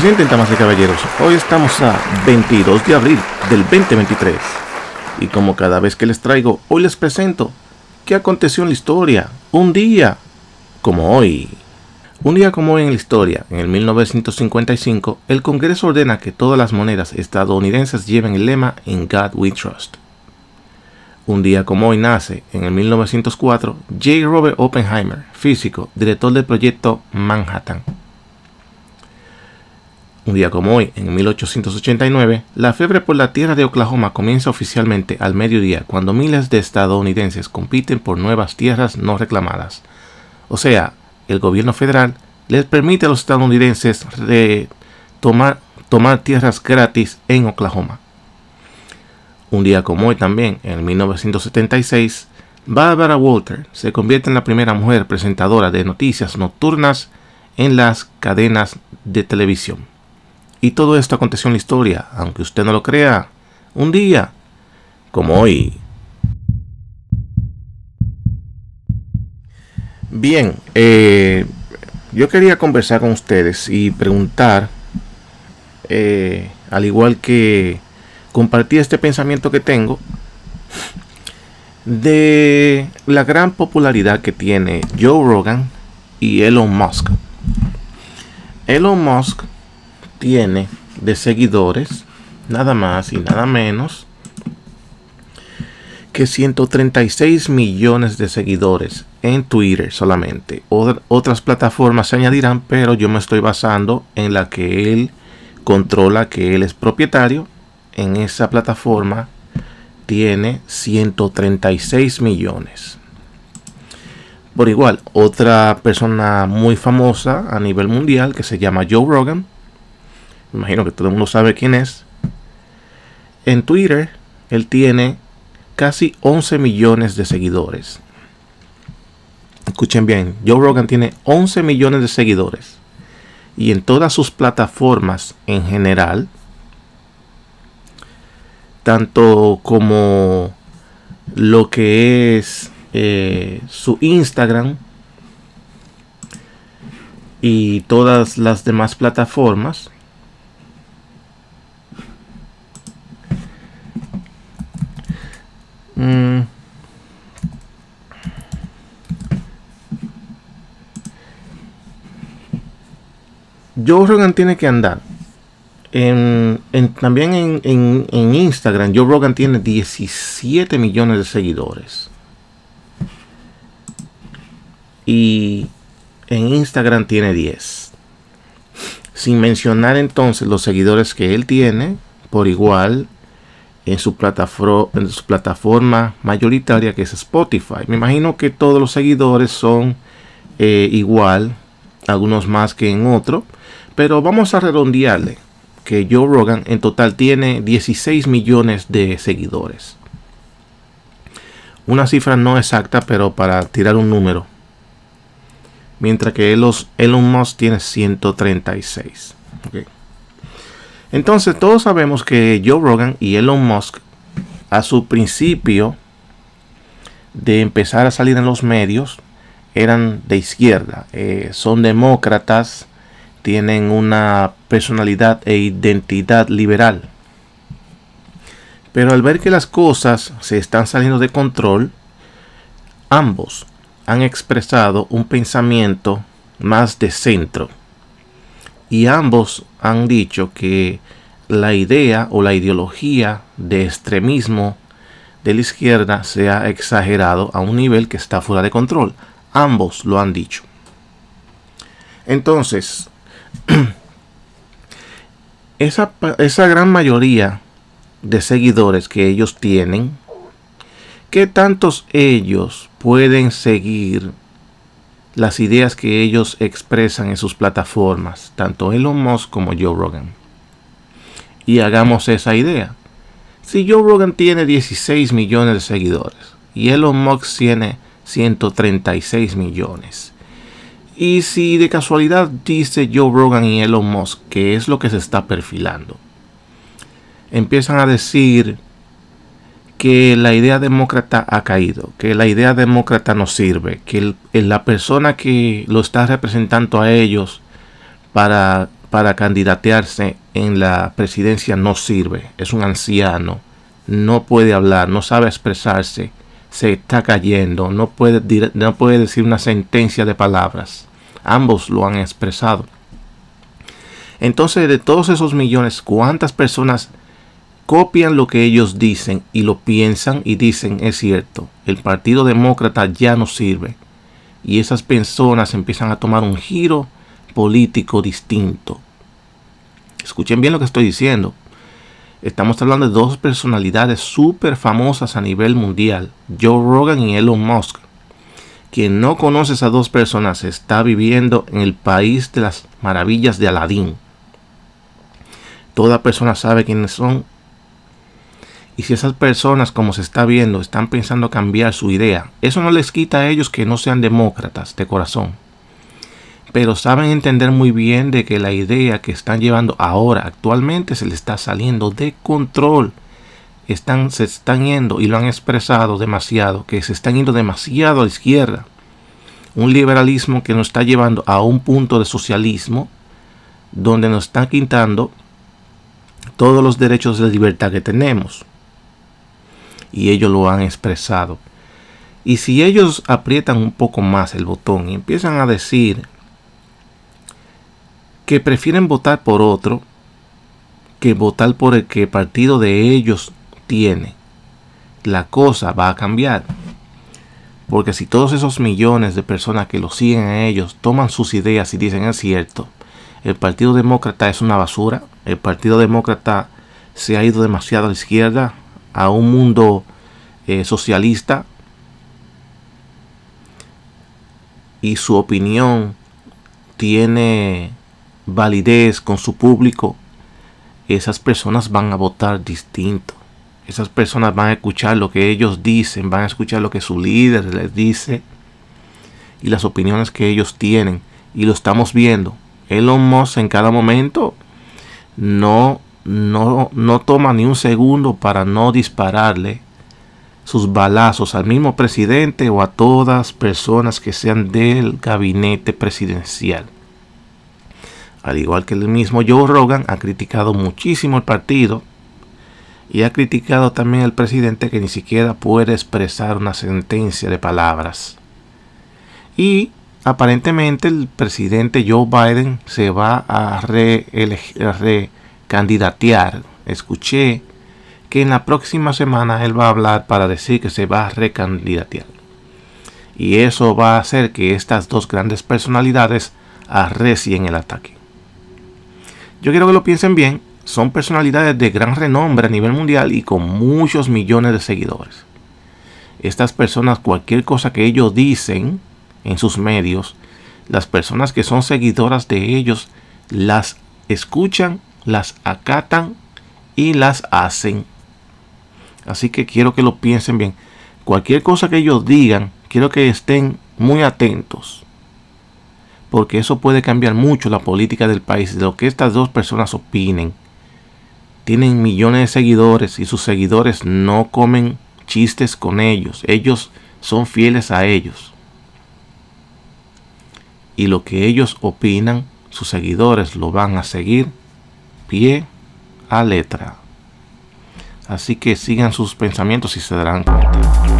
se damas y caballeros? Hoy estamos a 22 de abril del 2023. Y como cada vez que les traigo, hoy les presento qué aconteció en la historia. Un día como hoy. Un día como hoy en la historia, en el 1955, el Congreso ordena que todas las monedas estadounidenses lleven el lema In God We Trust. Un día como hoy nace, en el 1904, J. Robert Oppenheimer, físico, director del proyecto Manhattan. Un día como hoy, en 1889, la fiebre por la tierra de Oklahoma comienza oficialmente al mediodía cuando miles de estadounidenses compiten por nuevas tierras no reclamadas. O sea, el gobierno federal les permite a los estadounidenses tomar, tomar tierras gratis en Oklahoma. Un día como hoy también, en 1976, Barbara Walter se convierte en la primera mujer presentadora de noticias nocturnas en las cadenas de televisión. Y todo esto aconteció en la historia, aunque usted no lo crea, un día como hoy. Bien, eh, yo quería conversar con ustedes y preguntar, eh, al igual que compartir este pensamiento que tengo, de la gran popularidad que tiene Joe Rogan y Elon Musk. Elon Musk tiene de seguidores nada más y nada menos que 136 millones de seguidores en Twitter solamente. otras plataformas se añadirán, pero yo me estoy basando en la que él controla, que él es propietario. En esa plataforma tiene 136 millones. Por igual, otra persona muy famosa a nivel mundial que se llama Joe Rogan imagino que todo el mundo sabe quién es. En Twitter, él tiene casi 11 millones de seguidores. Escuchen bien, Joe Rogan tiene 11 millones de seguidores. Y en todas sus plataformas en general, tanto como lo que es eh, su Instagram y todas las demás plataformas, Mm. Joe Rogan tiene que andar. En, también en, en, Instagram, Joe Rogan tiene 17 millones de seguidores. Y en Instagram tiene 10. Sin mencionar entonces los seguidores que él tiene por igual en su, en su plataforma mayoritaria que es Spotify. Me imagino que todos los seguidores son eh, igual, algunos más que en otro, pero vamos a redondearle que Joe Rogan en total tiene 16 millones de seguidores. Una cifra no exacta, pero para tirar un número. Mientras que Elon Musk tiene 136. Entonces todos sabemos que Joe Rogan y Elon Musk a su principio de empezar a salir en los medios eran de izquierda, eh, son demócratas, tienen una personalidad e identidad liberal. Pero al ver que las cosas se están saliendo de control, ambos han expresado un pensamiento más de centro y ambos han dicho que la idea o la ideología de extremismo de la izquierda se ha exagerado a un nivel que está fuera de control. Ambos lo han dicho. Entonces, esa, esa gran mayoría de seguidores que ellos tienen, ¿qué tantos ellos pueden seguir las ideas que ellos expresan en sus plataformas, tanto Elon Musk como Joe Rogan. Y hagamos esa idea. Si Joe Rogan tiene 16 millones de seguidores y Elon Musk tiene 136 millones, y si de casualidad dice Joe Rogan y Elon Musk que es lo que se está perfilando, empiezan a decir que la idea demócrata ha caído, que la idea demócrata no sirve, que la persona que lo está representando a ellos para para candidatearse en la presidencia no sirve. Es un anciano, no puede hablar, no sabe expresarse, se está cayendo, no puede, no puede decir una sentencia de palabras. Ambos lo han expresado. Entonces, de todos esos millones, ¿cuántas personas copian lo que ellos dicen y lo piensan y dicen es cierto? El Partido Demócrata ya no sirve. Y esas personas empiezan a tomar un giro político distinto. Escuchen bien lo que estoy diciendo. Estamos hablando de dos personalidades súper famosas a nivel mundial, Joe Rogan y Elon Musk. Quien no conoce a esas dos personas está viviendo en el país de las maravillas de Aladín. Toda persona sabe quiénes son. Y si esas personas, como se está viendo, están pensando cambiar su idea, eso no les quita a ellos que no sean demócratas de corazón pero saben entender muy bien de que la idea que están llevando ahora actualmente se le está saliendo de control. Están, se están yendo y lo han expresado demasiado, que se están yendo demasiado a la izquierda. Un liberalismo que nos está llevando a un punto de socialismo donde nos están quitando todos los derechos de libertad que tenemos. Y ellos lo han expresado. Y si ellos aprietan un poco más el botón y empiezan a decir que prefieren votar por otro que votar por el que el partido de ellos tiene. La cosa va a cambiar. Porque si todos esos millones de personas que lo siguen a ellos toman sus ideas y dicen es cierto, el Partido Demócrata es una basura, el Partido Demócrata se ha ido demasiado a la izquierda, a un mundo eh, socialista, y su opinión tiene validez con su público, esas personas van a votar distinto. Esas personas van a escuchar lo que ellos dicen, van a escuchar lo que su líder les dice y las opiniones que ellos tienen. Y lo estamos viendo. Elon Musk en cada momento no, no, no toma ni un segundo para no dispararle sus balazos al mismo presidente o a todas personas que sean del gabinete presidencial al igual que el mismo Joe Rogan, ha criticado muchísimo el partido y ha criticado también al presidente que ni siquiera puede expresar una sentencia de palabras. Y aparentemente el presidente Joe Biden se va a recandidatear. Escuché que en la próxima semana él va a hablar para decir que se va a recandidatear. Y eso va a hacer que estas dos grandes personalidades arrecien el ataque. Yo quiero que lo piensen bien. Son personalidades de gran renombre a nivel mundial y con muchos millones de seguidores. Estas personas, cualquier cosa que ellos dicen en sus medios, las personas que son seguidoras de ellos las escuchan, las acatan y las hacen. Así que quiero que lo piensen bien. Cualquier cosa que ellos digan, quiero que estén muy atentos porque eso puede cambiar mucho la política del país, de lo que estas dos personas opinen. Tienen millones de seguidores y sus seguidores no comen chistes con ellos, ellos son fieles a ellos. Y lo que ellos opinan, sus seguidores lo van a seguir pie a letra. Así que sigan sus pensamientos y se darán cuenta.